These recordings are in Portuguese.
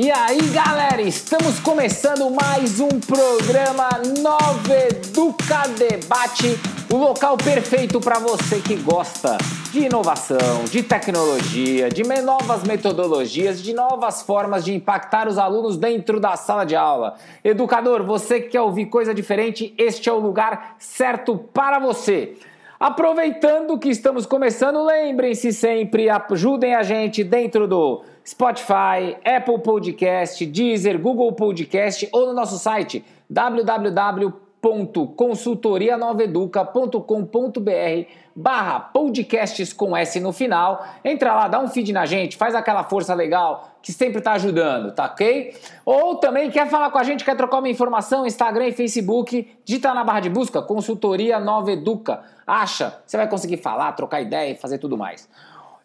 E aí, galera, estamos começando mais um programa Nova Educa Debate, o local perfeito para você que gosta de inovação, de tecnologia, de novas metodologias, de novas formas de impactar os alunos dentro da sala de aula. Educador, você que quer ouvir coisa diferente, este é o lugar certo para você. Aproveitando que estamos começando, lembrem-se sempre, ajudem a gente dentro do Spotify, Apple Podcast, Deezer, Google Podcast ou no nosso site www.consultorianoveduca.com.br barra podcasts com S no final. Entra lá, dá um feed na gente, faz aquela força legal que sempre está ajudando, tá ok? Ou também quer falar com a gente, quer trocar uma informação, Instagram e Facebook, digita na barra de busca Consultoria Nova Educa. Acha, você vai conseguir falar, trocar ideia e fazer tudo mais.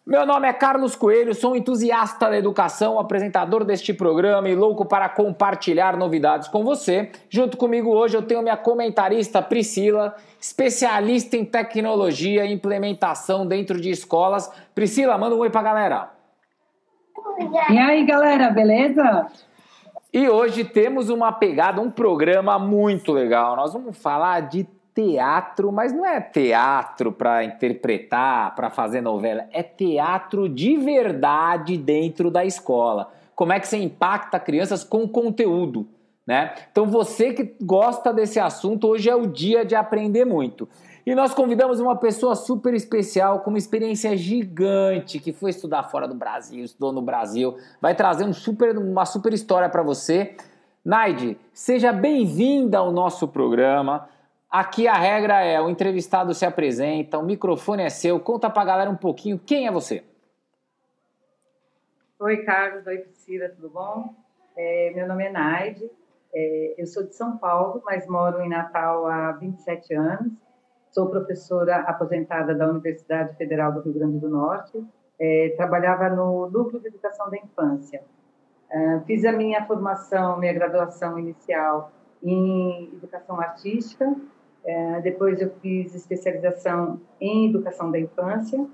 Meu nome é Carlos Coelho, sou um entusiasta da educação, apresentador deste programa e louco para compartilhar novidades com você. Junto comigo hoje eu tenho minha comentarista Priscila, especialista em tecnologia e implementação dentro de escolas. Priscila, manda um oi pra galera. E aí, galera, beleza? E hoje temos uma pegada, um programa muito legal. Nós vamos falar de teatro, mas não é teatro para interpretar, para fazer novela, é teatro de verdade dentro da escola. Como é que você impacta crianças com conteúdo, né? Então você que gosta desse assunto, hoje é o dia de aprender muito. E nós convidamos uma pessoa super especial, com uma experiência gigante, que foi estudar fora do Brasil, estudou no Brasil, vai trazer um super, uma super história para você. Naide, seja bem-vinda ao nosso programa. Aqui a regra é: o entrevistado se apresenta, o microfone é seu, conta pra galera um pouquinho quem é você. Oi, Carlos, oi, Priscila, tudo bom? É, meu nome é Naide, é, eu sou de São Paulo, mas moro em Natal há 27 anos. Sou professora aposentada da Universidade Federal do Rio Grande do Norte. É, trabalhava no Núcleo de Educação da Infância. É, fiz a minha formação, minha graduação inicial em Educação Artística é, depois eu fiz especialização em educação da infância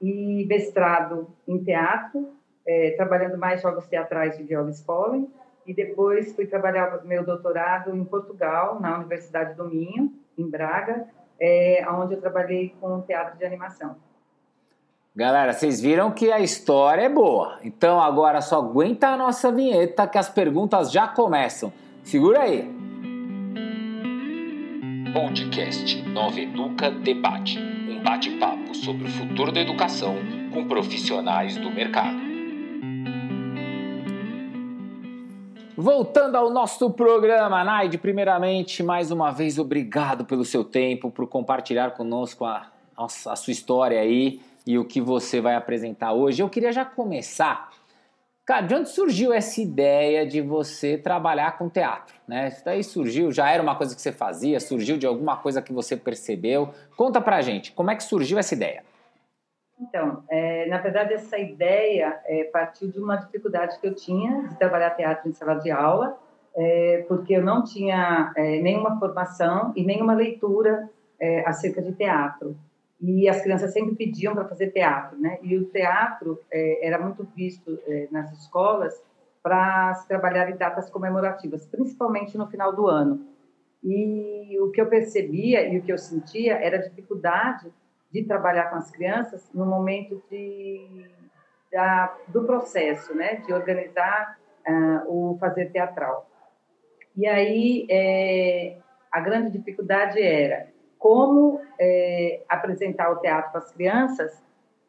e mestrado em teatro, é, trabalhando mais jogos teatrais de Viola Spolin. E depois fui trabalhar meu doutorado em Portugal, na Universidade do Minho, em Braga, é, onde eu trabalhei com teatro de animação. Galera, vocês viram que a história é boa. Então agora só aguenta a nossa vinheta que as perguntas já começam. Segura aí. Podcast Nova Educa Debate um bate-papo sobre o futuro da educação com profissionais do mercado. Voltando ao nosso programa, Naide, primeiramente, mais uma vez, obrigado pelo seu tempo, por compartilhar conosco a, a, a sua história aí e o que você vai apresentar hoje. Eu queria já começar Cara, de onde surgiu essa ideia de você trabalhar com teatro? Né? Isso daí surgiu, já era uma coisa que você fazia, surgiu de alguma coisa que você percebeu? Conta pra gente, como é que surgiu essa ideia? Então, é, na verdade, essa ideia é, partiu de uma dificuldade que eu tinha de trabalhar teatro em sala de aula, é, porque eu não tinha é, nenhuma formação e nenhuma leitura é, acerca de teatro e as crianças sempre pediam para fazer teatro, né? E o teatro é, era muito visto é, nas escolas para se trabalhar em datas comemorativas, principalmente no final do ano. E o que eu percebia e o que eu sentia era a dificuldade de trabalhar com as crianças no momento de, da, do processo, né? De organizar uh, o fazer teatral. E aí é, a grande dificuldade era como é, apresentar o teatro para as crianças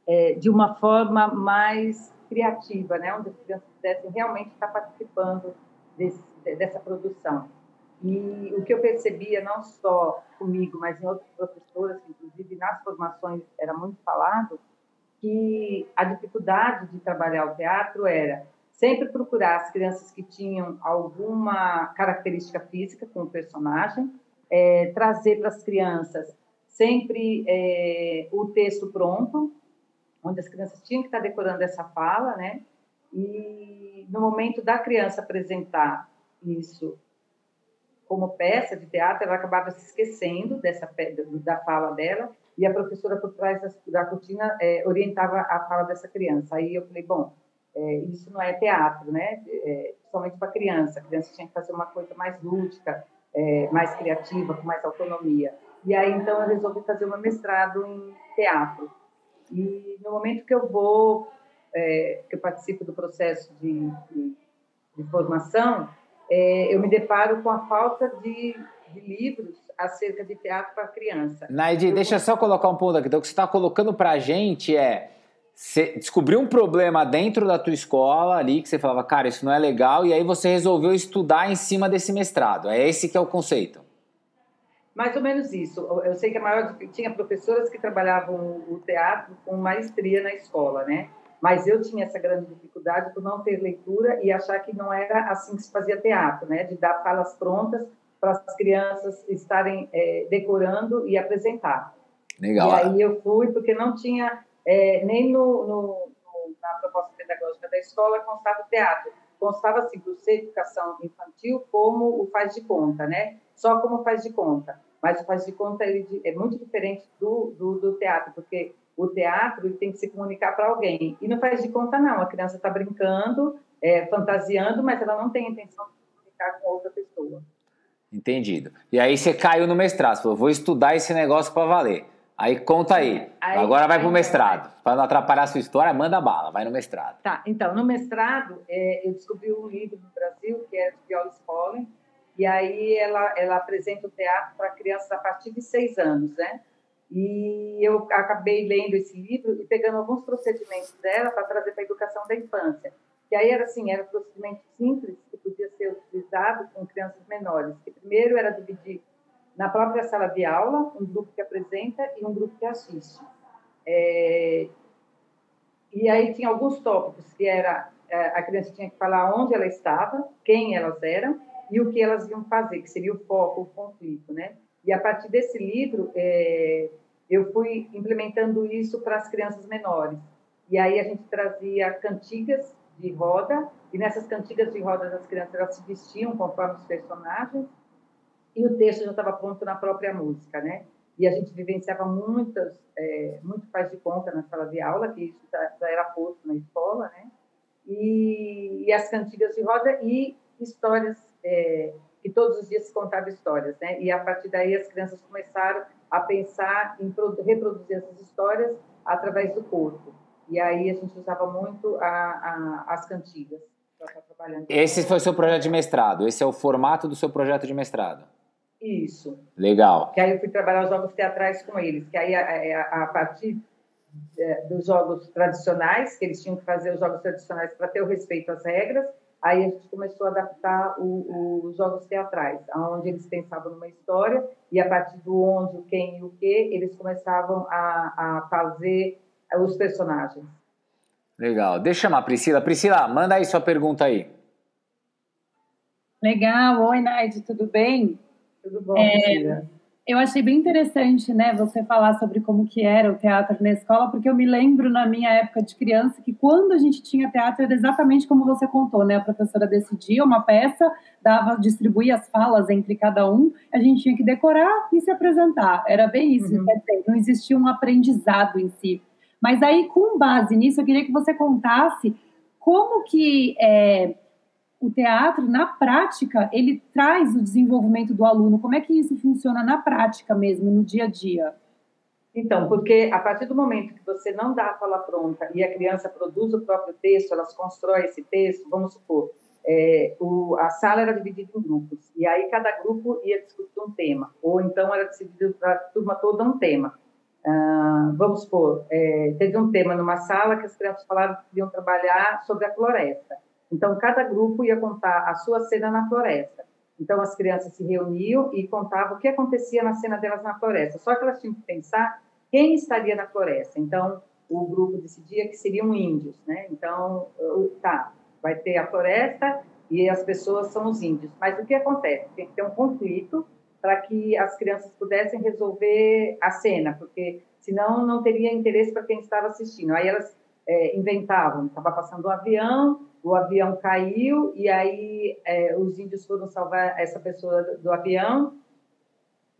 é, de uma forma mais criativa, né? onde as crianças pudessem realmente estar participando desse, dessa produção. E o que eu percebia, não só comigo, mas em outros professores, inclusive nas formações era muito falado, que a dificuldade de trabalhar o teatro era sempre procurar as crianças que tinham alguma característica física com o personagem, é, trazer para as crianças sempre é, o texto pronto, onde as crianças tinham que estar decorando essa fala, né? E no momento da criança apresentar isso como peça de teatro, ela acabava se esquecendo dessa da fala dela e a professora por trás da, cortina é, orientava a fala dessa criança. Aí eu falei, bom, é, isso não é teatro, né? É, somente para criança. A criança tinha que fazer uma coisa mais lúdica, é, mais criativa, com mais autonomia. E aí, então, eu resolvi fazer um mestrado em teatro. E no momento que eu vou, é, que eu participo do processo de, de, de formação, é, eu me deparo com a falta de, de livros acerca de teatro para criança. Naide, eu... deixa eu só colocar um ponto aqui. Então, o que você está colocando para a gente é você descobriu um problema dentro da tua escola ali que você falava, cara, isso não é legal, e aí você resolveu estudar em cima desse mestrado. É esse que é o conceito. Mais ou menos isso. Eu sei que a maior tinha professoras que trabalhavam o teatro com maestria na escola, né? Mas eu tinha essa grande dificuldade por não ter leitura e achar que não era assim que se fazia teatro, né? De dar falas prontas para as crianças estarem é, decorando e apresentar. Legal. E aí eu fui porque não tinha é, nem no, no, na proposta pedagógica da escola constava o teatro. Constava, assim, do ser educação infantil como o faz de conta, né? Só como faz de conta. Mas o faz de conta ele, é muito diferente do, do, do teatro, porque o teatro tem que se comunicar para alguém. E não faz de conta, não. A criança está brincando, é, fantasiando, mas ela não tem a intenção de se comunicar com outra pessoa. Entendido. E aí você caiu no mestrado, falou, vou estudar esse negócio para valer. Aí conta aí. aí Agora vai para o mestrado. Para não atrapalhar a sua história, manda bala, vai no mestrado. Tá, então, no mestrado, é, eu descobri um livro no Brasil, que é de Viola Spolin, e aí ela, ela apresenta o teatro para crianças a partir de seis anos, né? E eu acabei lendo esse livro e pegando alguns procedimentos dela para trazer para a educação da infância. E aí era assim, era um procedimento simples que podia ser utilizado com crianças menores. Que primeiro era dividir na própria sala de aula, um grupo que apresenta e um grupo que assiste. É, e aí tinha alguns tópicos que era é, a criança tinha que falar onde ela estava, quem elas eram e o que elas iam fazer, que seria o foco, o conflito, né? E a partir desse livro, é, eu fui implementando isso para as crianças menores. E aí a gente trazia cantigas de roda, e nessas cantigas de roda das crianças elas se vestiam conforme os personagens, e o texto já estava pronto na própria música, né? E a gente vivenciava muitas, é, muito faz de conta na sala de aula, que isso já, já era posto na escola, né? E, e, as cantigas de roda e histórias, é, que todos os dias se contava histórias, né? E a partir daí as crianças começaram a pensar em reproduzir essas histórias através do corpo. E aí a gente usava muito a, a, as cantigas. Esse foi o seu projeto de mestrado? Esse é o formato do seu projeto de mestrado? Isso. Legal. Que aí eu fui trabalhar os jogos teatrais com eles, que aí a, a, a partir é, dos jogos tradicionais, que eles tinham que fazer os jogos tradicionais para ter o respeito às regras, aí a gente começou a adaptar os jogos teatrais, onde eles pensavam numa história e a partir do onde, o quem e o que, eles começavam a, a fazer os personagens. Legal. Deixa eu chamar a Priscila. Priscila, manda aí sua pergunta aí. Legal. Oi, Naide, tudo bem? Tudo bom, é, Eu achei bem interessante, né, você falar sobre como que era o teatro na escola, porque eu me lembro na minha época de criança que quando a gente tinha teatro era exatamente como você contou, né? A professora decidia uma peça, dava, distribuía as falas entre cada um, a gente tinha que decorar e se apresentar. Era bem isso, uhum. dizer, não existia um aprendizado em si. Mas aí, com base nisso, eu queria que você contasse como que é, o teatro, na prática, ele traz o desenvolvimento do aluno? Como é que isso funciona na prática mesmo, no dia a dia? Então, porque a partir do momento que você não dá a fala pronta e a criança produz o próprio texto, elas constroem esse texto, vamos supor, é, o, a sala era dividida em grupos, e aí cada grupo ia discutir um tema, ou então era dividido para a turma toda um tema. Ah, vamos supor, é, teve um tema numa sala que as crianças falaram que queriam trabalhar sobre a floresta. Então, cada grupo ia contar a sua cena na floresta. Então, as crianças se reuniam e contavam o que acontecia na cena delas na floresta. Só que elas tinham que pensar quem estaria na floresta. Então, o grupo decidia que seriam índios, né? Então, tá, vai ter a floresta e as pessoas são os índios. Mas o que acontece? Tem que ter um conflito para que as crianças pudessem resolver a cena, porque senão não teria interesse para quem estava assistindo. Aí elas é, inventavam, estava passando um avião, o avião caiu e aí é, os índios foram salvar essa pessoa do, do avião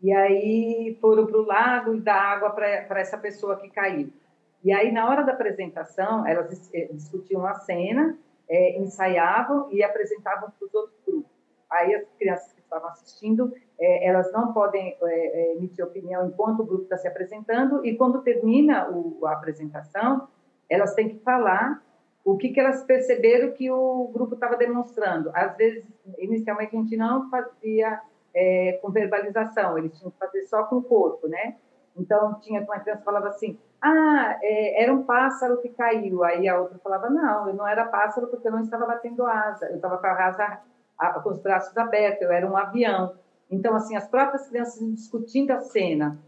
e aí foram para o lago e dar água para essa pessoa que caiu. E aí, na hora da apresentação, elas eh, discutiam a cena, é, ensaiavam e apresentavam para os outros grupos. Aí as crianças que estavam assistindo, é, elas não podem é, emitir opinião enquanto o grupo está se apresentando, e quando termina o, a apresentação, elas têm que falar o que, que elas perceberam que o grupo estava demonstrando. Às vezes, inicialmente, a gente não fazia é, com verbalização, eles tinham que fazer só com o corpo, né? Então, tinha uma criança que falava assim, ah, é, era um pássaro que caiu. Aí a outra falava, não, eu não era pássaro porque eu não estava batendo asa, eu estava com a asa, com os braços abertos, eu era um avião. Então, assim, as próprias crianças discutindo a cena,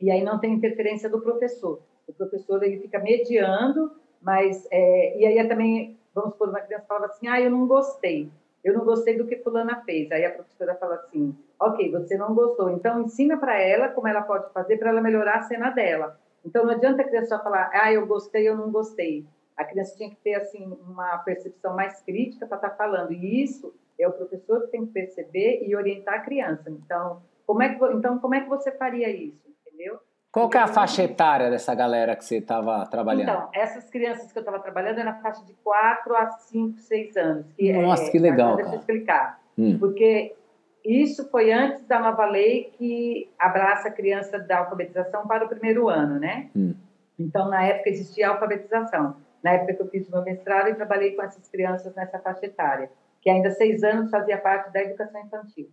e aí não tem interferência do professor. O professor, ele fica mediando, mas, é, e aí também, vamos supor, uma criança falava assim, ah, eu não gostei eu não gostei do que fulana fez. Aí a professora fala assim, ok, você não gostou, então ensina para ela como ela pode fazer para ela melhorar a cena dela. Então não adianta a criança só falar, ah, eu gostei, eu não gostei. A criança tinha que ter assim uma percepção mais crítica para estar tá falando. E isso é o professor que tem que perceber e orientar a criança. Então, como é que então como é que você faria isso, entendeu? Qual que é a faixa etária dessa galera que você estava trabalhando? Então, essas crianças que eu estava trabalhando eram na faixa de 4 a 5, 6 anos. Que Nossa, é, que legal. Deixa eu explicar. Hum. Porque isso foi antes da nova lei que abraça a criança da alfabetização para o primeiro ano, né? Hum. Então, na época existia a alfabetização. Na época que eu fiz o meu mestrado, eu trabalhei com essas crianças nessa faixa etária, que ainda seis anos fazia parte da educação infantil.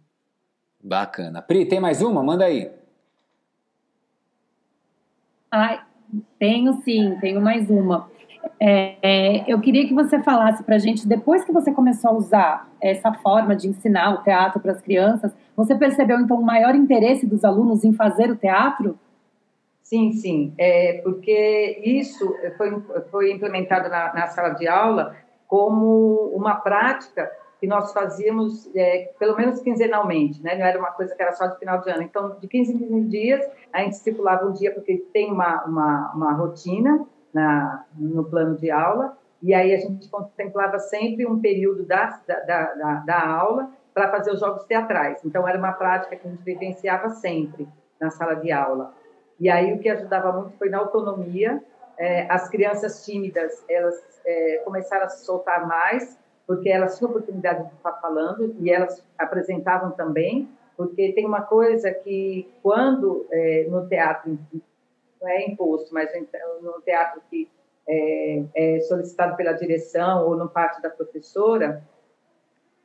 Bacana. Pri, tem mais uma? Manda aí. Tenho sim, tenho mais uma. É, é, eu queria que você falasse para a gente, depois que você começou a usar essa forma de ensinar o teatro para as crianças, você percebeu então o maior interesse dos alunos em fazer o teatro? Sim, sim, é, porque isso foi, foi implementado na, na sala de aula como uma prática que nós fazíamos é, pelo menos quinzenalmente, né? Não era uma coisa que era só de final de ano. Então, de 15 em 15 dias, a gente estipulava um dia, porque tem uma, uma, uma rotina na, no plano de aula, e aí a gente contemplava sempre um período da, da, da, da aula para fazer os jogos teatrais. Então, era uma prática que a gente vivenciava sempre na sala de aula. E aí o que ajudava muito foi na autonomia. É, as crianças tímidas, elas é, começaram a se soltar mais, porque elas tinham oportunidade de estar falando e elas apresentavam também, porque tem uma coisa que quando é, no teatro não é imposto, mas no teatro que é, é, solicitado pela direção ou no parte da professora,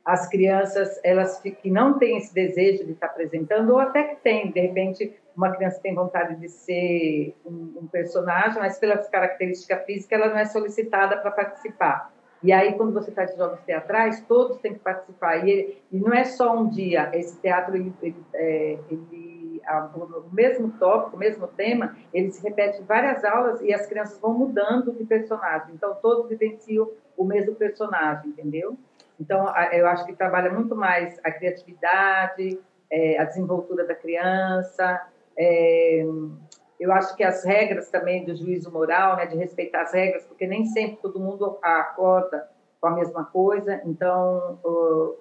as crianças elas que não têm esse desejo de estar apresentando ou até que tem, de repente uma criança tem vontade de ser um, um personagem, mas pelas características físicas ela não é solicitada para participar. E aí, quando você faz jogos teatrais, todos têm que participar. E, e não é só um dia. Esse teatro, ele, ele, é, ele a, o mesmo tópico, o mesmo tema, ele se repete em várias aulas e as crianças vão mudando de personagem. Então, todos vivenciam o mesmo personagem, entendeu? Então, eu acho que trabalha muito mais a criatividade, é, a desenvoltura da criança, é, eu acho que as regras também do juízo moral, né, de respeitar as regras, porque nem sempre todo mundo acorda com a mesma coisa, então o,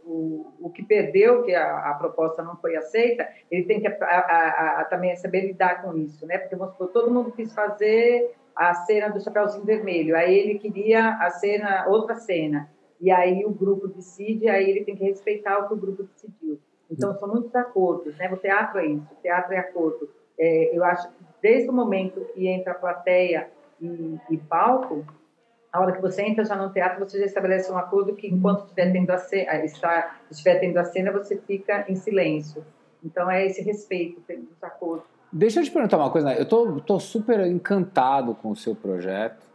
o, o que perdeu, que a, a, proposta não foi aceita, ele tem que a, a, a, também saber lidar com isso, né? Porque vamos supor, todo mundo quis fazer a cena do Chapeuzinho Vermelho, aí ele queria a cena, outra cena, e aí o grupo decide, aí ele tem que respeitar o que o grupo decidiu. Então são muitos acordos, né? O teatro é isso, o teatro é acordo. É, eu acho que desde o momento que entra a plateia e, e, palco, a hora que você entra já no teatro, você já estabelece um acordo que enquanto estiver tendo a cena, está, estiver tendo a cena, você fica em silêncio. Então é esse respeito dos acordos. Deixa eu te perguntar uma coisa, né? eu tô, tô super encantado com o seu projeto.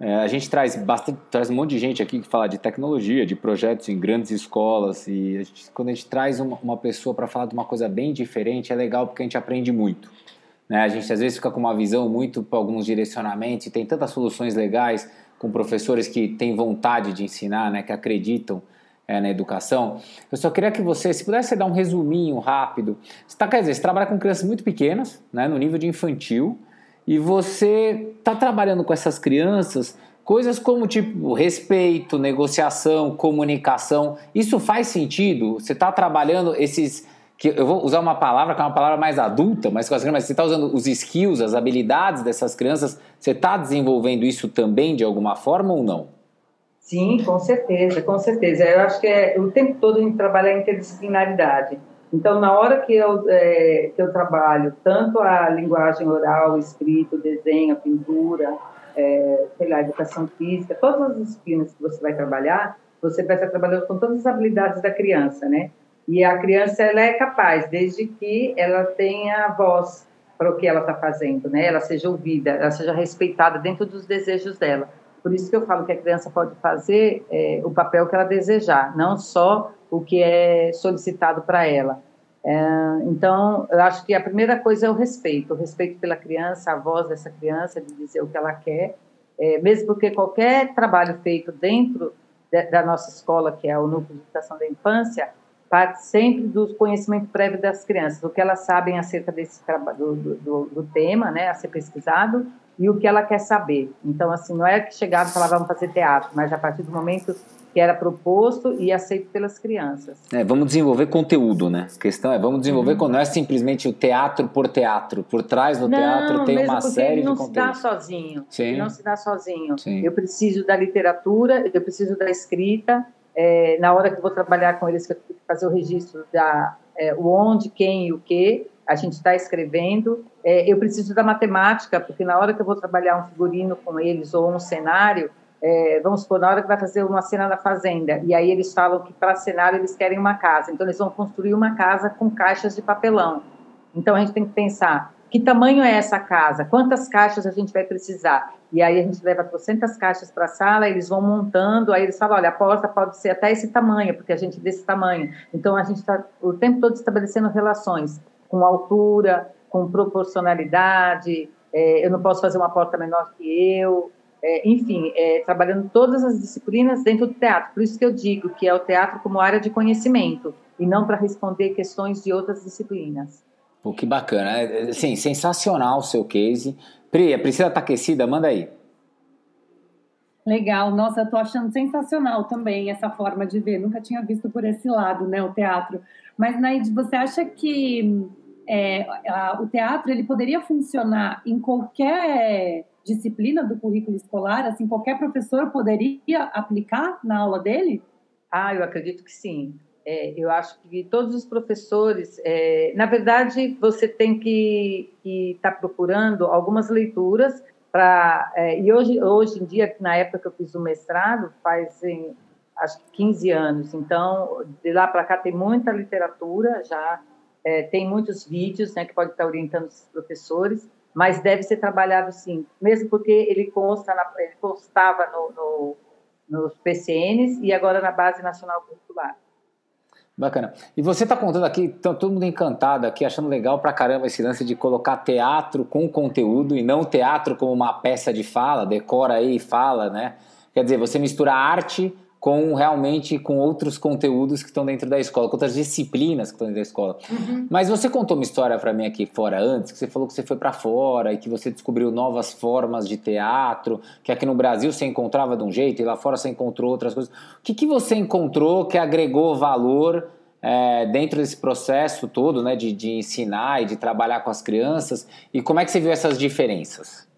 É, a gente traz bastante, traz um monte de gente aqui que fala de tecnologia, de projetos em grandes escolas e a gente, quando a gente traz uma, uma pessoa para falar de uma coisa bem diferente é legal porque a gente aprende muito. Né? A gente às vezes fica com uma visão muito para alguns direcionamentos e tem tantas soluções legais com professores que têm vontade de ensinar, né? que acreditam é, na educação. Eu só queria que você, se pudesse dar um resuminho rápido. Você tá, quer dizer, você trabalha com crianças muito pequenas, né? no nível de infantil, e você está trabalhando com essas crianças coisas como tipo respeito, negociação, comunicação. Isso faz sentido? Você está trabalhando esses que eu vou usar uma palavra que é uma palavra mais adulta, mas, mas você está usando os skills, as habilidades dessas crianças, você está desenvolvendo isso também de alguma forma ou não? Sim, com certeza, com certeza. Eu acho que é, o tempo todo a gente trabalha a interdisciplinaridade. Então, na hora que eu, é, que eu trabalho tanto a linguagem oral, escrito, desenho, pintura, é, sei lá, educação física, todas as disciplinas que você vai trabalhar, você vai estar trabalhando com todas as habilidades da criança, né? E a criança, ela é capaz, desde que ela tenha voz para o que ela está fazendo, né? Ela seja ouvida, ela seja respeitada dentro dos desejos dela. Por isso que eu falo que a criança pode fazer é, o papel que ela desejar, não só o que é solicitado para ela. É, então, eu acho que a primeira coisa é o respeito, o respeito pela criança, a voz dessa criança, de dizer o que ela quer, é, mesmo porque qualquer trabalho feito dentro de, da nossa escola, que é o Núcleo de Educação da Infância, parte sempre do conhecimento prévio das crianças, o que elas sabem acerca desse do, do, do tema, né, a ser pesquisado, e o que ela quer saber. Então, assim, não é que chegava e falava, vamos fazer teatro, mas a partir do momento que era proposto e aceito pelas crianças. É, vamos desenvolver conteúdo, né? A questão é, vamos desenvolver, uhum. não é simplesmente o teatro por teatro. Por trás do não, teatro tem uma série de conteúdos. não se dá sozinho. Sim. Não se dá sozinho. Sim. Eu preciso da literatura, eu preciso da escrita. É, na hora que eu vou trabalhar com eles, que eu tenho que fazer o registro da é, o onde, quem e o que, a gente está escrevendo. É, eu preciso da matemática, porque na hora que eu vou trabalhar um figurino com eles ou um cenário, é, vamos supor, na hora que vai fazer uma cena na fazenda, e aí eles falam que para cenário eles querem uma casa, então eles vão construir uma casa com caixas de papelão. Então a gente tem que pensar, que tamanho é essa casa? Quantas caixas a gente vai precisar? E aí a gente leva 300 caixas para a sala, eles vão montando, aí eles falam, olha, a porta pode ser até esse tamanho, porque a gente é desse tamanho. Então a gente está o tempo todo estabelecendo relações com altura, com proporcionalidade, é, eu não posso fazer uma porta menor que eu, é, enfim, é, trabalhando todas as disciplinas dentro do teatro. Por isso que eu digo que é o teatro como área de conhecimento e não para responder questões de outras disciplinas. Pô, que bacana. É, sim, sensacional o seu case. Pri, a Priscila está aquecida? Manda aí. Legal, nossa, eu tô achando sensacional também essa forma de ver. Nunca tinha visto por esse lado, né, o teatro. Mas, Naide, você acha que é, a, o teatro ele poderia funcionar em qualquer disciplina do currículo escolar? Assim, qualquer professor poderia aplicar na aula dele? Ah, eu acredito que sim. É, eu acho que todos os professores, é, na verdade, você tem que estar tá procurando algumas leituras para é, e hoje hoje em dia na época que eu fiz o mestrado fazem acho que 15 anos então de lá para cá tem muita literatura já é, tem muitos vídeos né, que pode estar orientando os professores, mas deve ser trabalhado sim, mesmo porque ele consta na, ele constava no, no, nos PCNs e agora na Base Nacional Curricular. Bacana. E você está contando aqui, tá todo mundo encantado aqui, achando legal pra caramba esse lance de colocar teatro com conteúdo e não teatro como uma peça de fala, decora aí e fala, né? Quer dizer, você mistura arte com realmente com outros conteúdos que estão dentro da escola, com outras disciplinas que estão dentro da escola. Uhum. Mas você contou uma história para mim aqui fora antes, que você falou que você foi para fora e que você descobriu novas formas de teatro, que aqui no Brasil você encontrava de um jeito e lá fora você encontrou outras coisas. O que, que você encontrou que agregou valor é, dentro desse processo todo, né, de, de ensinar e de trabalhar com as crianças? E como é que você viu essas diferenças?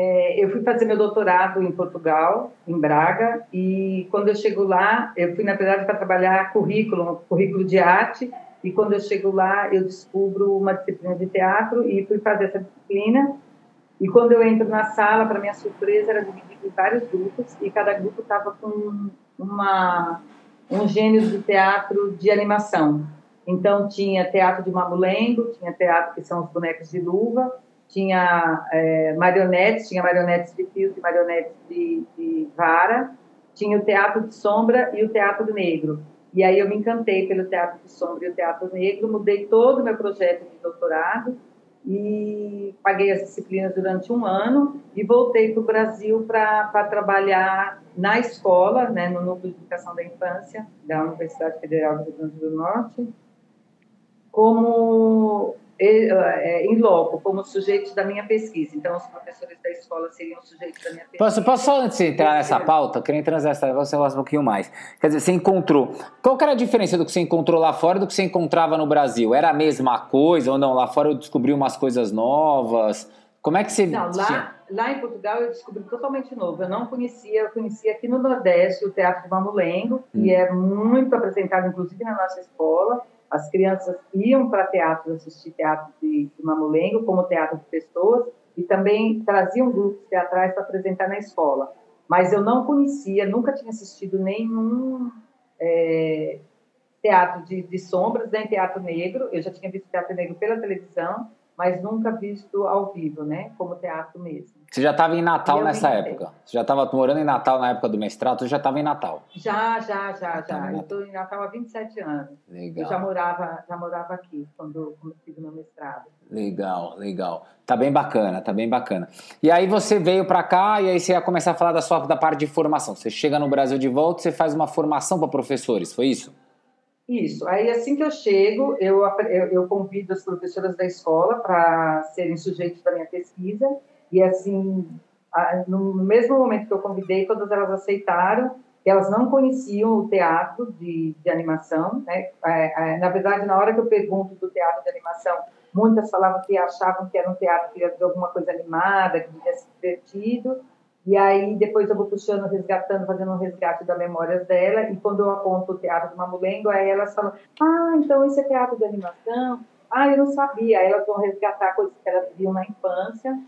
É, eu fui fazer meu doutorado em Portugal, em Braga, e quando eu chego lá, eu fui, na verdade, para trabalhar currículo, currículo de arte, e quando eu chego lá, eu descubro uma disciplina de teatro e fui fazer essa disciplina. E quando eu entro na sala, para minha surpresa, era dividido em vários grupos, e cada grupo estava com uma, um gênero de teatro de animação. Então, tinha teatro de mamulengo, tinha teatro que são os bonecos de luva, tinha é, marionetes, tinha marionetes de fio e marionetes de, de, vara, tinha o teatro de sombra e o teatro negro. E aí eu me encantei pelo teatro de sombra e o teatro negro, mudei todo o meu projeto de doutorado e paguei as disciplinas durante um ano e voltei para o Brasil para trabalhar na escola, né, no Núcleo de Educação da Infância da Universidade Federal do Rio Grande do Norte, como em loco, como sujeitos da minha pesquisa. Então, os professores da escola seriam sujeitos da minha pesquisa. Posso, posso só antes de entrar nessa pauta, queria entrar nessa, você um pouquinho mais. Quer dizer, você encontrou. Qual era a diferença do que você encontrou lá fora do que você encontrava no Brasil? Era a mesma coisa ou não? Lá fora eu descobri umas coisas novas. Como é que você. Não, lá, lá em Portugal eu descobri totalmente novo. Eu não conhecia, eu conhecia aqui no Nordeste o Teatro de Mamulengo, que hum. é muito apresentado, inclusive na nossa escola as crianças iam para teatro assistir teatro de, de mamulengo, como teatro de pessoas, e também traziam grupos teatrais para apresentar na escola. Mas eu não conhecia, nunca tinha assistido nenhum é, teatro de, de sombras, nem teatro negro. Eu já tinha visto teatro negro pela televisão, mas nunca visto ao vivo, né? Como teatro mesmo. Você já estava em Natal nessa época? Você já estava morando em Natal na época do mestrado? Você já estava em Natal? Já, já, já, já. Eu estou em Natal há 27 anos. Legal. Eu já morava, já morava aqui quando comecei o meu mestrado. Legal, legal. Tá bem bacana, tá bem bacana. E aí você veio para cá e aí você ia começar a falar da sua da parte de formação. Você chega no Brasil de volta, você faz uma formação para professores, foi isso? Isso. Aí, assim que eu chego, eu, eu, eu convido as professoras da escola para serem sujeitos da minha pesquisa e assim, no mesmo momento que eu convidei, todas elas aceitaram, elas não conheciam o teatro de, de animação. Né? É, é, na verdade, na hora que eu pergunto do teatro de animação, muitas falavam que achavam que era um teatro que ia de alguma coisa animada, que devia ser divertido. E aí, depois eu vou puxando, resgatando, fazendo um resgate das memórias dela. E quando eu aponto o teatro do Mamulengo, aí elas falam: Ah, então esse é teatro de animação? Ah, eu não sabia. Aí elas vão resgatar coisas que elas viam na infância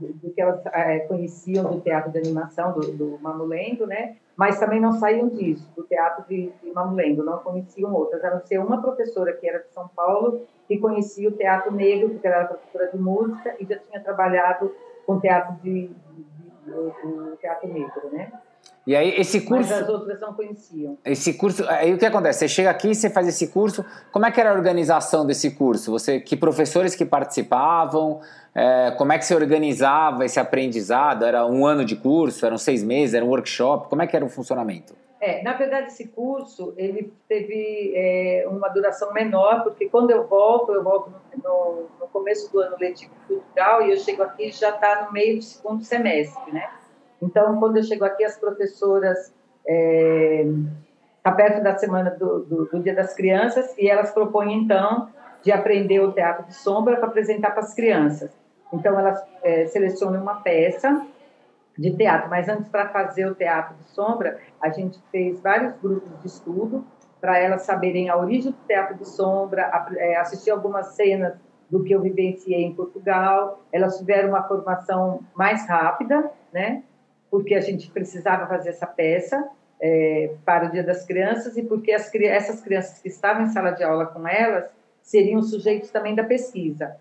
do, que elas uh, conheciam do teatro de animação, do, do Mamulengo, né? Mas também não saíam disso, do teatro de, de Mamulengo, não conheciam outras. A não ser uma professora que era de São Paulo, que conhecia o teatro negro, porque ela era professora de música e já tinha trabalhado com teatro de, de, de, teatro negro, né? E aí esse curso. Mas as outras não conheciam. Esse curso. Aí o que acontece? Você chega aqui, você faz esse curso. Como é que era a organização desse curso? Você, que professores que participavam? É, como é que você organizava esse aprendizado? Era um ano de curso? Eram seis meses? Era um workshop? Como é que era o funcionamento? É, na verdade, esse curso ele teve é, uma duração menor, porque quando eu volto, eu volto no, no começo do ano letivo cultural e eu chego aqui já está no meio do segundo semestre, né? Então, quando eu chego aqui, as professoras é, tá perto da semana do, do, do Dia das Crianças e elas propõem então de aprender o teatro de sombra para apresentar para as crianças. Então, elas é, selecionam uma peça de teatro, mas antes, para fazer o teatro de sombra, a gente fez vários grupos de estudo para elas saberem a origem do teatro de sombra, é, assistir algumas cenas do que eu vivenciei em Portugal. Elas tiveram uma formação mais rápida, né? Porque a gente precisava fazer essa peça é, para o Dia das Crianças e porque as, essas crianças que estavam em sala de aula com elas seriam sujeitos também da pesquisa.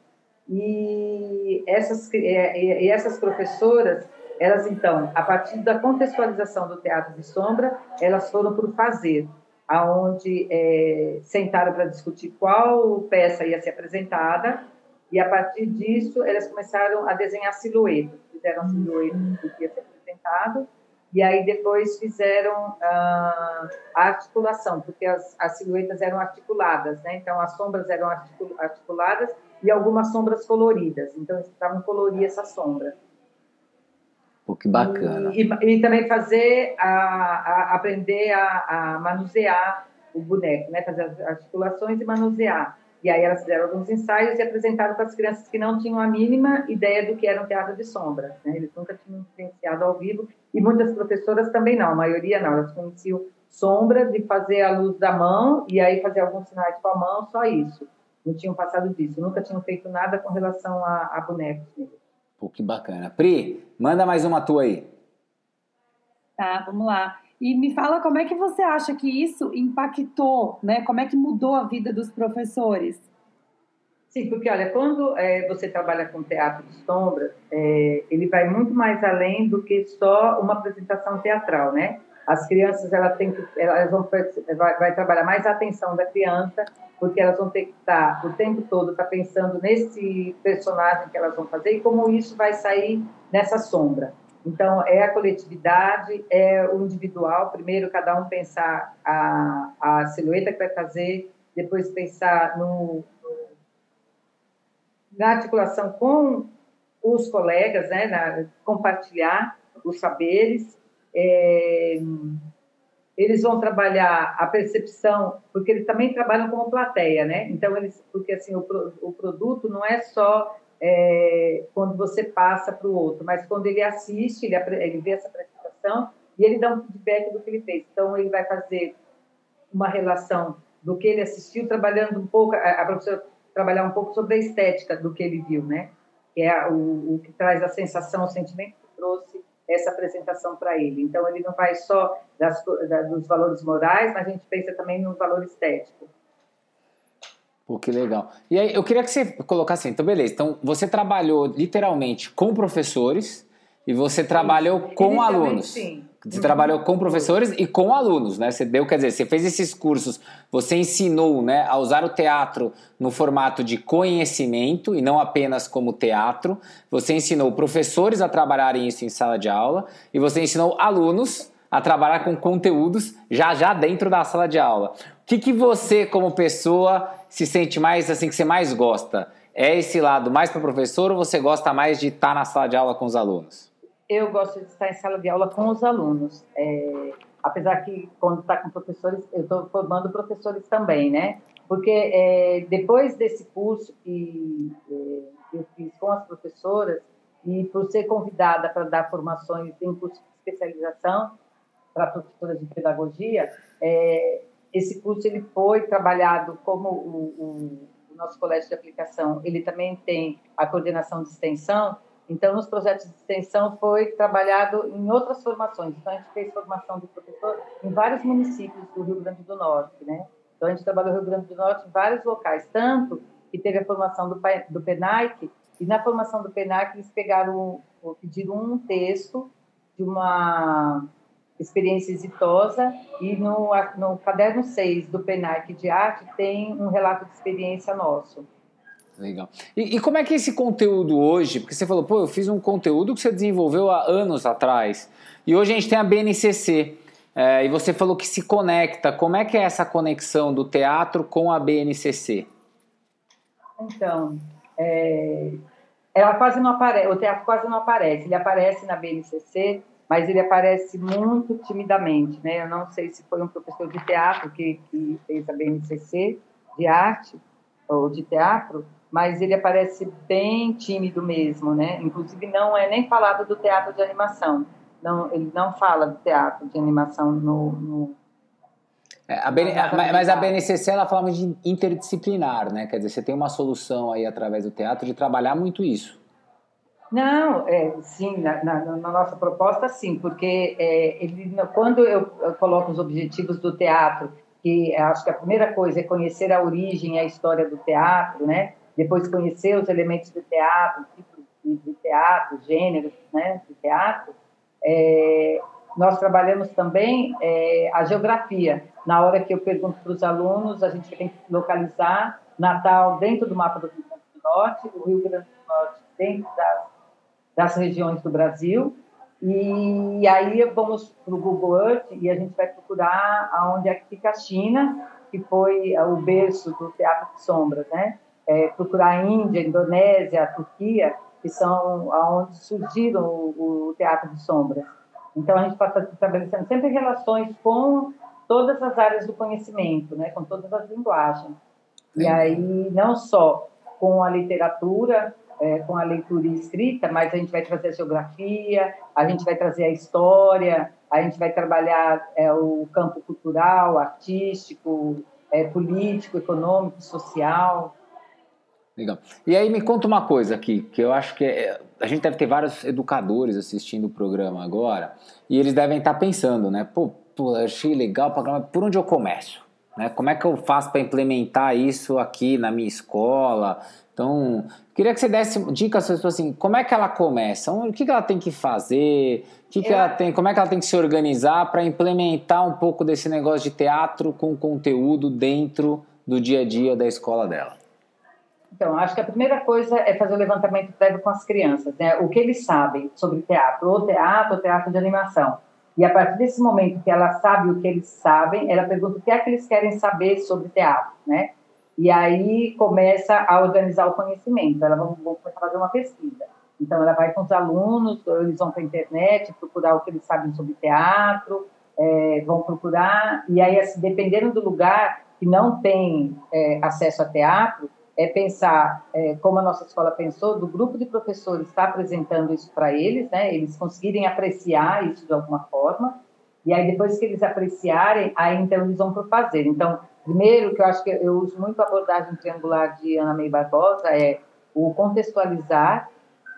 E essas, e essas professoras, elas então, a partir da contextualização do teatro de sombra, elas foram para o fazer, aonde é, sentaram para discutir qual peça ia ser apresentada, e a partir disso elas começaram a desenhar silhuetas, fizeram silhuetas do que ia ser e aí depois fizeram ah, a articulação, porque as, as, silhuetas eram articuladas, né? Então as sombras eram articuladas e algumas sombras coloridas. Então eles precisavam colorir essa sombra. Pô, que bacana. E, e, e também fazer, a, a aprender a, a, manusear o boneco, né? Fazer as articulações e manusear. E aí elas fizeram alguns ensaios e apresentaram para as crianças que não tinham a mínima ideia do que era um teatro de sombra. Né? Eles nunca tinham experienciado ao vivo e muitas professoras também não, a maioria não. Elas conheciam sombra de fazer a luz da mão e aí fazer alguns sinais com a mão, só isso. Não tinham passado disso, nunca tinham feito nada com relação a, a bonecos. Pô, que bacana. Pri, manda mais uma tua aí. Tá, vamos lá. E me fala como é que você acha que isso impactou, né? Como é que mudou a vida dos professores? Sim, porque olha, quando é, você trabalha com teatro de sombra, é, ele vai muito mais além do que só uma apresentação teatral, né? As crianças, elas têm que, elas vão vai, vai trabalhar mais a atenção da criança, porque elas vão ter que estar o tempo todo estar pensando nesse personagem que elas vão fazer e como isso vai sair nessa sombra. Então, é a coletividade, é o individual. Primeiro, cada um pensar a, a silhueta que vai fazer, depois pensar no, na articulação com os colegas, né, na, compartilhar os saberes. É, eles vão trabalhar a percepção, porque eles também trabalham como plateia, né? Então eles, porque assim o, o produto não é só é, quando você passa para o outro, mas quando ele assiste, ele, ele vê essa apresentação e ele dá um feedback do que ele fez. Então ele vai fazer uma relação do que ele assistiu, trabalhando um pouco, a, a professora trabalhar um pouco sobre a estética do que ele viu, né? Que é o, o que traz a sensação, o sentimento que trouxe essa apresentação para ele. Então, ele não vai só das, da, dos valores morais, mas a gente pensa também no valor estético. Pô, que legal. E aí, eu queria que você colocasse, então, beleza. Então, você trabalhou literalmente com professores e você trabalhou sim, com alunos. Sim. Você uhum. trabalhou com professores e com alunos, né? Você deu, quer dizer, você fez esses cursos, você ensinou, né, a usar o teatro no formato de conhecimento e não apenas como teatro. Você ensinou professores a trabalharem isso em sala de aula e você ensinou alunos a trabalhar com conteúdos já já dentro da sala de aula. Que, que você, como pessoa, se sente mais assim que você mais gosta? É esse lado mais para professor ou você gosta mais de estar na sala de aula com os alunos? eu gosto de estar em sala de aula com os alunos. É, apesar que quando está com professores, eu estou formando professores também, né? Porque é, depois desse curso que é, eu fiz com as professoras e por ser convidada para dar formações em curso de especialização para professoras de pedagogia, é, esse curso ele foi trabalhado como o, o, o nosso colégio de aplicação, ele também tem a coordenação de extensão, então, nos projetos de extensão foi trabalhado em outras formações. Então, a gente fez formação de professor em vários municípios do Rio Grande do Norte, né? Então, a gente trabalhou no Rio Grande do Norte em vários locais, tanto que teve a formação do, do PENAIC, e na formação do PENAIC eles pegaram, pediram um texto de uma experiência exitosa, e no, no caderno 6 do PENAIC de arte tem um relato de experiência nosso. Legal. E, e, como é que é esse conteúdo hoje? Porque você falou, pô, eu fiz um conteúdo que você desenvolveu há anos atrás. E hoje a gente tem a BNCC. É, e você falou que se conecta. Como é que é essa conexão do teatro com a BNCC? Então, é, ela quase não aparece, o teatro quase não aparece. Ele aparece na BNCC, mas ele aparece muito timidamente. Né? Eu não sei se foi um professor de teatro que, que fez a BNCC de arte ou de teatro, mas ele aparece bem tímido mesmo, né? Inclusive não é nem falado do teatro de animação. Não, ele não fala do teatro de animação no, no é, a BN, mas a BNCC ela fala de interdisciplinar, né? Quer dizer, você tem uma solução aí através do teatro de trabalhar muito isso. Não, é, sim, na, na, na nossa proposta, sim, porque é, ele, quando eu, coloco os objetivos do teatro, que acho que a primeira coisa é conhecer a origem e a história do teatro, né? depois conhecer os elementos do teatro, tipos de, teatro, gêneros né, de teatro, é, nós trabalhamos também é, a geografia. Na hora que eu pergunto para os alunos, a gente tem que localizar Natal dentro do mapa do Rio Grande do Norte, o Rio Grande do Norte dentro das, das regiões do Brasil, e aí vamos para o Google Earth e a gente vai procurar aonde é que fica a China, que foi o berço do Teatro de Sombras, né? é, procurar a Índia, a Indonésia, a Turquia, que são onde surgiram o, o teatro de sombras. Então, a gente está estabelecendo sempre relações com todas as áreas do conhecimento, né, com todas as linguagens. E aí, não só com a literatura, é, com a leitura escrita, mas a gente vai trazer a geografia, a gente vai trazer a história, a gente vai trabalhar é, o campo cultural, artístico, é, político, econômico, social. Legal. E aí me conta uma coisa aqui, que eu acho que é, a gente deve ter vários educadores assistindo o programa agora, e eles devem estar pensando, né? Pô, pô achei legal o programa, por onde eu começo? Né? Como é que eu faço para implementar isso aqui na minha escola? Então, queria que você desse dicas para assim, como é que ela começa? O que, que ela tem que fazer? Que que ela tem, como é que ela tem que se organizar para implementar um pouco desse negócio de teatro com conteúdo dentro do dia a dia da escola dela? Então, acho que a primeira coisa é fazer o levantamento prévio com as crianças, né? O que eles sabem sobre teatro, ou teatro, ou teatro de animação. E a partir desse momento que ela sabe o que eles sabem, ela pergunta o que é que eles querem saber sobre teatro, né? e aí começa a organizar o conhecimento. Ela vai começar a fazer uma pesquisa. Então, ela vai com os alunos, eles vão para a internet procurar o que eles sabem sobre teatro, é, vão procurar, e aí, assim, dependendo do lugar que não tem é, acesso a teatro, é pensar, é, como a nossa escola pensou, do grupo de professores está apresentando isso para eles, né, eles conseguirem apreciar isso de alguma forma, e aí depois que eles apreciarem, aí então eles vão para fazer. Então, primeiro, que eu acho que eu uso muito a abordagem triangular de Ana May Barbosa, é o contextualizar,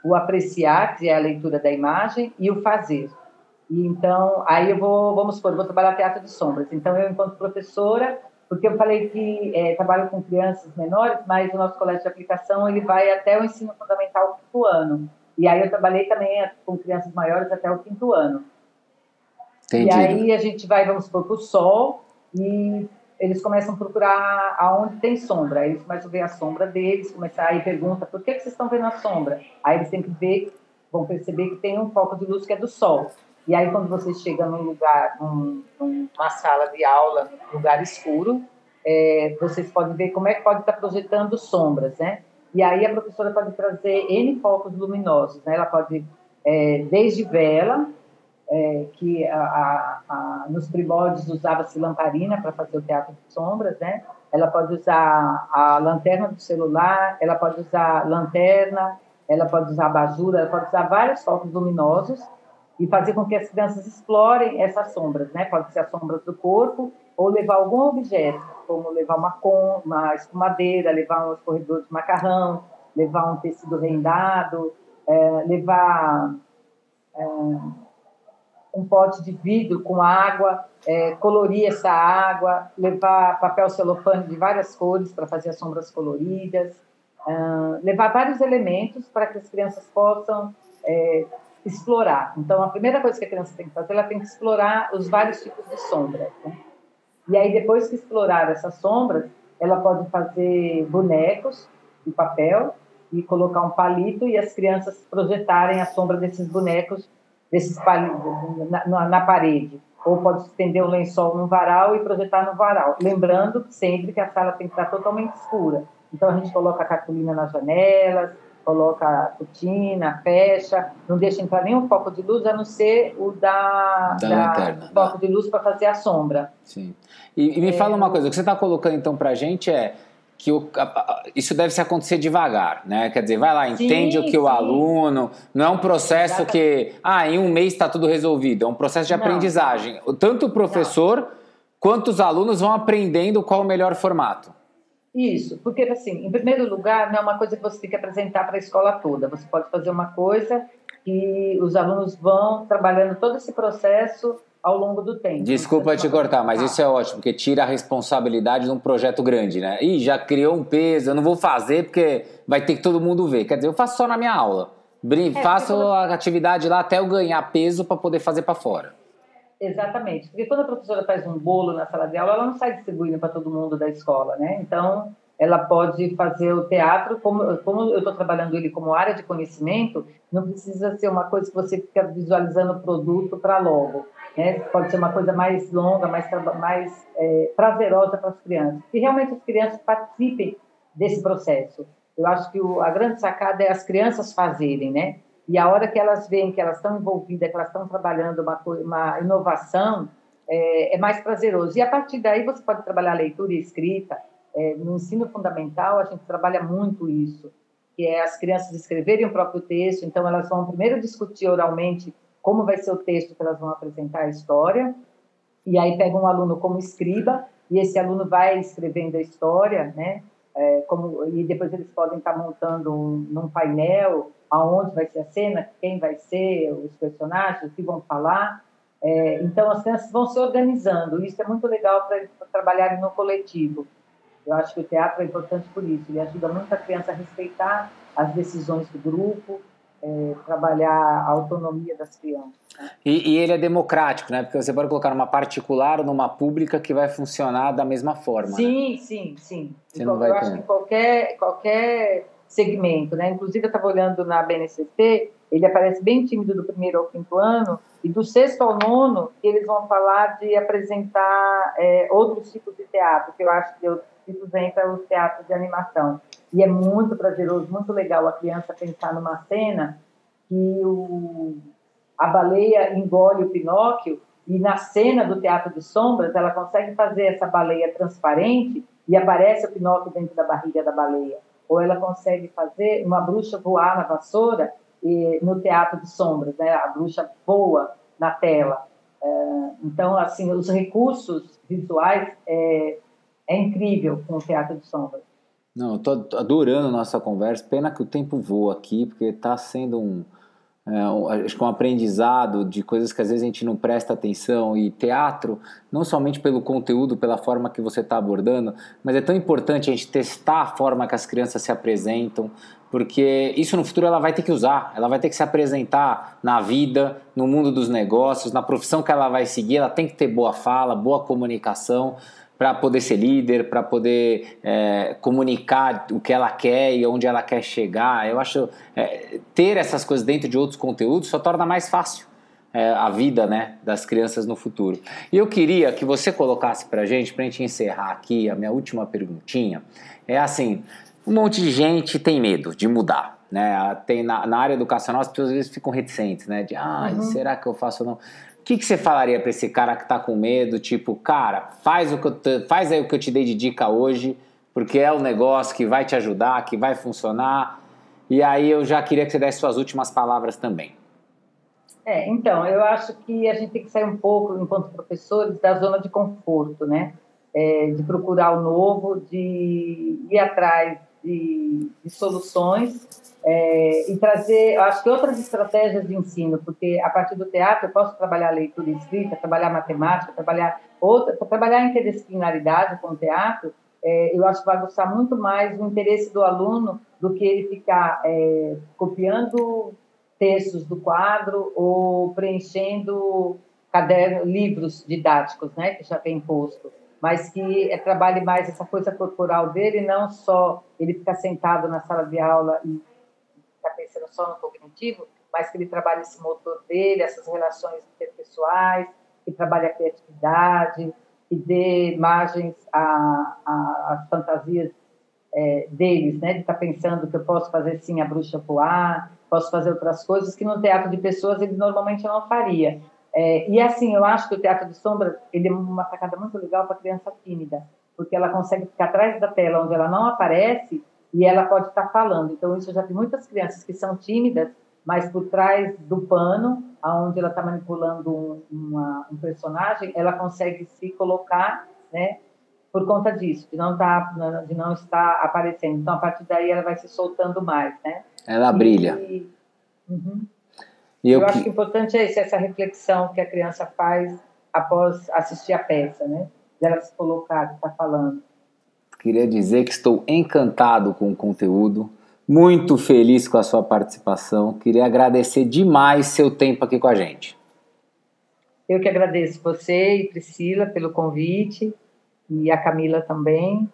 o apreciar, que é a leitura da imagem, e o fazer. E então, aí eu vou, vamos supor, vou trabalhar teatro de sombras. Então, eu, enquanto professora, porque eu falei que é, trabalho com crianças menores, mas o nosso colégio de aplicação ele vai até o ensino fundamental quinto ano. E aí eu trabalhei também com crianças maiores até o quinto ano. Entendi. E aí a gente vai, vamos supor, para o sol e eles começam a procurar aonde tem sombra. Aí eles começam a ver a sombra deles, começar aí pergunta por que, que vocês estão vendo a sombra? Aí eles têm que ver, vão perceber que tem um foco de luz que é do sol. E aí quando você chega num lugar, num, numa sala de aula, lugar escuro, é, vocês podem ver como é que pode estar projetando sombras, né? E aí a professora pode trazer N focos luminosos, né? Ela pode, é, desde vela, é, que a, a, a, nos primórdios usava-se lamparina para fazer o teatro de sombras, né? Ela pode usar a lanterna do celular, ela pode usar lanterna, ela pode usar abajur, ela pode usar vários focos luminosos e fazer com que as crianças explorem essas sombras, né? Pode ser as sombras do corpo ou levar algum objeto, como levar uma, com, uma escumadeira, levar um escorredor de macarrão, levar um tecido rendado, é, levar é, um pote de vidro com água, é, colorir essa água, levar papel celofane de várias cores para fazer as sombras coloridas, uh, levar vários elementos para que as crianças possam é, explorar. Então, a primeira coisa que a criança tem que fazer, ela tem que explorar os vários tipos de sombras. Né? E aí, depois que explorar essas sombras, ela pode fazer bonecos de papel e colocar um palito e as crianças projetarem a sombra desses bonecos desses palitos na, na, na, parede. Ou pode estender um lençol no varal e projetar no varal. Lembrando sempre que a sala tem que estar totalmente escura. Então a gente coloca a cartolina nas janelas, coloca a cortina, fecha, não deixa entrar nenhum foco de luz, a não ser o da, da, da lanterna, foco da... de luz para fazer a sombra. Sim. E, e me é, fala uma coisa, o que você está colocando então para a gente é que o, isso deve se acontecer devagar, né? Quer dizer, vai lá, entende sim, o que sim. o aluno. Não é um processo Exatamente. que, ah, em um mês está tudo resolvido. É um processo de não. aprendizagem. Tanto o professor não. quanto os alunos vão aprendendo qual o melhor formato. Isso, porque assim, em primeiro lugar, não é uma coisa que você tem que apresentar para a escola toda. Você pode fazer uma coisa que os alunos vão trabalhando todo esse processo ao longo do tempo. Desculpa te cortar, mas isso é ótimo, porque tira a responsabilidade de um projeto grande, né? Ih, já criou um peso, eu não vou fazer porque vai ter que todo mundo ver. Quer dizer, eu faço só na minha aula. Brin é, faço quando... a atividade lá até eu ganhar peso para poder fazer para fora. Exatamente, porque quando a professora faz um bolo na sala de aula, ela não sai distribuindo para todo mundo da escola, né? Então, ela pode fazer o teatro, como, como eu estou trabalhando ele como área de conhecimento, não precisa ser uma coisa que você fica visualizando o produto para logo. Né? Pode ser uma coisa mais longa, mais, mais é, prazerosa para as crianças. Que realmente as crianças participem desse processo. Eu acho que o, a grande sacada é as crianças fazerem, né? E a hora que elas veem que elas estão envolvidas, que elas estão trabalhando uma, uma inovação, é, é mais prazeroso. E a partir daí você pode trabalhar leitura e escrita, é, no ensino fundamental, a gente trabalha muito isso, que é as crianças escreverem o próprio texto, então elas vão primeiro discutir oralmente como vai ser o texto que elas vão apresentar a história, e aí pega um aluno como escriba, e esse aluno vai escrevendo a história, né? É, como, e depois eles podem estar montando um, num painel aonde vai ser a cena, quem vai ser, os personagens, o que vão falar. É, então, as crianças vão se organizando. Isso é muito legal para eles trabalharem no coletivo. Eu acho que o teatro é importante por isso. Ele ajuda muito a criança a respeitar as decisões do grupo, é, trabalhar a autonomia das crianças. Né? E, e, ele é democrático, né? Porque você pode colocar numa particular ou numa pública que vai funcionar da mesma forma. Sim, né? sim, sim. Você não vai eu ter... acho que qualquer, qualquer segmento, né? Inclusive, eu estava olhando na BNCC, ele aparece bem tímido do primeiro ao quinto ano, e do sexto ao nono, eles vão falar de apresentar é, outros tipos de teatro, que eu acho que espíritos vem para o teatro de animação. E é muito prazeroso, muito legal a criança pensar numa cena que o, a baleia engole o Pinóquio e na cena do teatro de sombras ela consegue fazer essa baleia transparente e aparece o Pinóquio dentro da barriga da baleia. Ou ela consegue fazer uma bruxa voar na vassoura e, no teatro de sombras, né? A bruxa voa na tela. É, então, assim, os recursos visuais é, é incrível com o teatro de sombras. Não, eu tô adorando a nossa conversa. Pena que o tempo voa aqui, porque está sendo um, acho que um aprendizado de coisas que às vezes a gente não presta atenção. E teatro, não somente pelo conteúdo, pela forma que você está abordando, mas é tão importante a gente testar a forma que as crianças se apresentam, porque isso no futuro ela vai ter que usar, ela vai ter que se apresentar na vida, no mundo dos negócios, na profissão que ela vai seguir, ela tem que ter boa fala, boa comunicação para poder ser líder, para poder é, comunicar o que ela quer e onde ela quer chegar. Eu acho é, ter essas coisas dentro de outros conteúdos só torna mais fácil é, a vida né, das crianças no futuro. E eu queria que você colocasse para a gente, para a gente encerrar aqui, a minha última perguntinha, é assim, um monte de gente tem medo de mudar. Né? Tem na, na área educacional as pessoas às vezes ficam reticentes, né? De ah, uhum. será que eu faço ou não? O que, que você falaria para esse cara que está com medo? Tipo, cara, faz, o que te, faz aí o que eu te dei de dica hoje, porque é um negócio que vai te ajudar, que vai funcionar. E aí eu já queria que você desse suas últimas palavras também. É, então, eu acho que a gente tem que sair um pouco, enquanto professores, da zona de conforto, né? É, de procurar o novo, de ir atrás de, de soluções é, e trazer, acho que outras estratégias de ensino, porque a partir do teatro eu posso trabalhar leitura e escrita, trabalhar matemática, trabalhar outra, trabalhar a interdisciplinaridade com o teatro, é, eu acho que vai gostar muito mais do interesse do aluno do que ele ficar é, copiando textos do quadro ou preenchendo cadernos, livros didáticos, né, que já tem posto. Mas que é, trabalhe mais essa coisa corporal dele, não só ele ficar sentado na sala de aula e só no cognitivo, mas que ele trabalhe esse motor dele, essas relações interpessoais, que trabalhe a criatividade, que dê margens às fantasias é, deles, né? De estar tá pensando que eu posso fazer sim a bruxa voar, posso fazer outras coisas que no teatro de pessoas ele normalmente não faria. É, e assim, eu acho que o teatro de sombra ele é uma sacada muito legal para criança tímida, porque ela consegue ficar atrás da tela onde ela não aparece e ela pode estar falando. Então, isso eu já vi muitas crianças que são tímidas, mas por trás do pano, aonde ela está manipulando um, uma, um personagem, ela consegue se colocar, né? Por conta disso, de não, tá, de não estar aparecendo. Então, a partir daí, ela vai se soltando mais, né? Ela e, brilha. Uhum. E eu, eu acho que o importante é isso, essa reflexão que a criança faz após assistir a peça, né? De ela se colocar, está falando. Queria dizer que estou encantado com o conteúdo, muito feliz com a sua participação. Queria agradecer demais seu tempo aqui com a gente. Eu que agradeço você e Priscila pelo convite e a Camila também.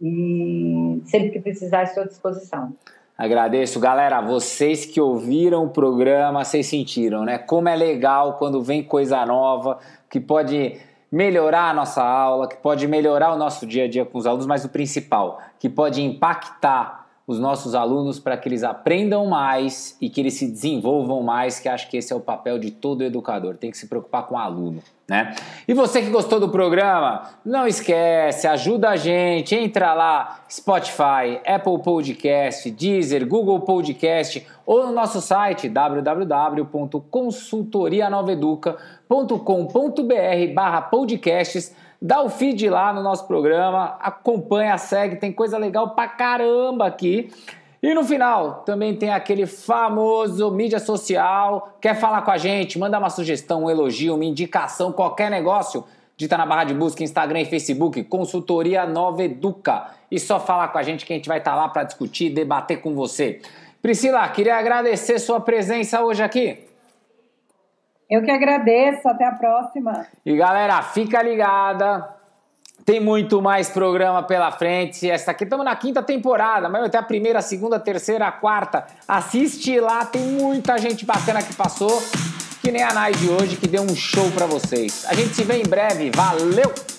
E sempre que precisar, estou à disposição. Agradeço, galera. Vocês que ouviram o programa, vocês sentiram, né? Como é legal quando vem coisa nova que pode melhorar a nossa aula, que pode melhorar o nosso dia a dia com os alunos, mas o principal, que pode impactar os nossos alunos para que eles aprendam mais e que eles se desenvolvam mais, que acho que esse é o papel de todo educador, tem que se preocupar com o aluno, né? E você que gostou do programa, não esquece, ajuda a gente, entra lá, Spotify, Apple Podcast, Deezer, Google Podcast ou no nosso site www.consultorianoveduca.com.br barra podcasts Dá o feed lá no nosso programa, acompanha, segue, tem coisa legal pra caramba aqui. E no final, também tem aquele famoso mídia social. Quer falar com a gente? Manda uma sugestão, um elogio, uma indicação, qualquer negócio. Dita na barra de busca, Instagram e Facebook, Consultoria Nova Educa. E só falar com a gente que a gente vai estar tá lá para discutir, debater com você. Priscila, queria agradecer sua presença hoje aqui. Eu que agradeço, até a próxima. E galera, fica ligada. Tem muito mais programa pela frente. Essa aqui estamos na quinta temporada, mas até a primeira, a segunda, a terceira, a quarta. Assiste lá, tem muita gente bacana que passou, que nem a Nai de hoje, que deu um show para vocês. A gente se vê em breve. Valeu!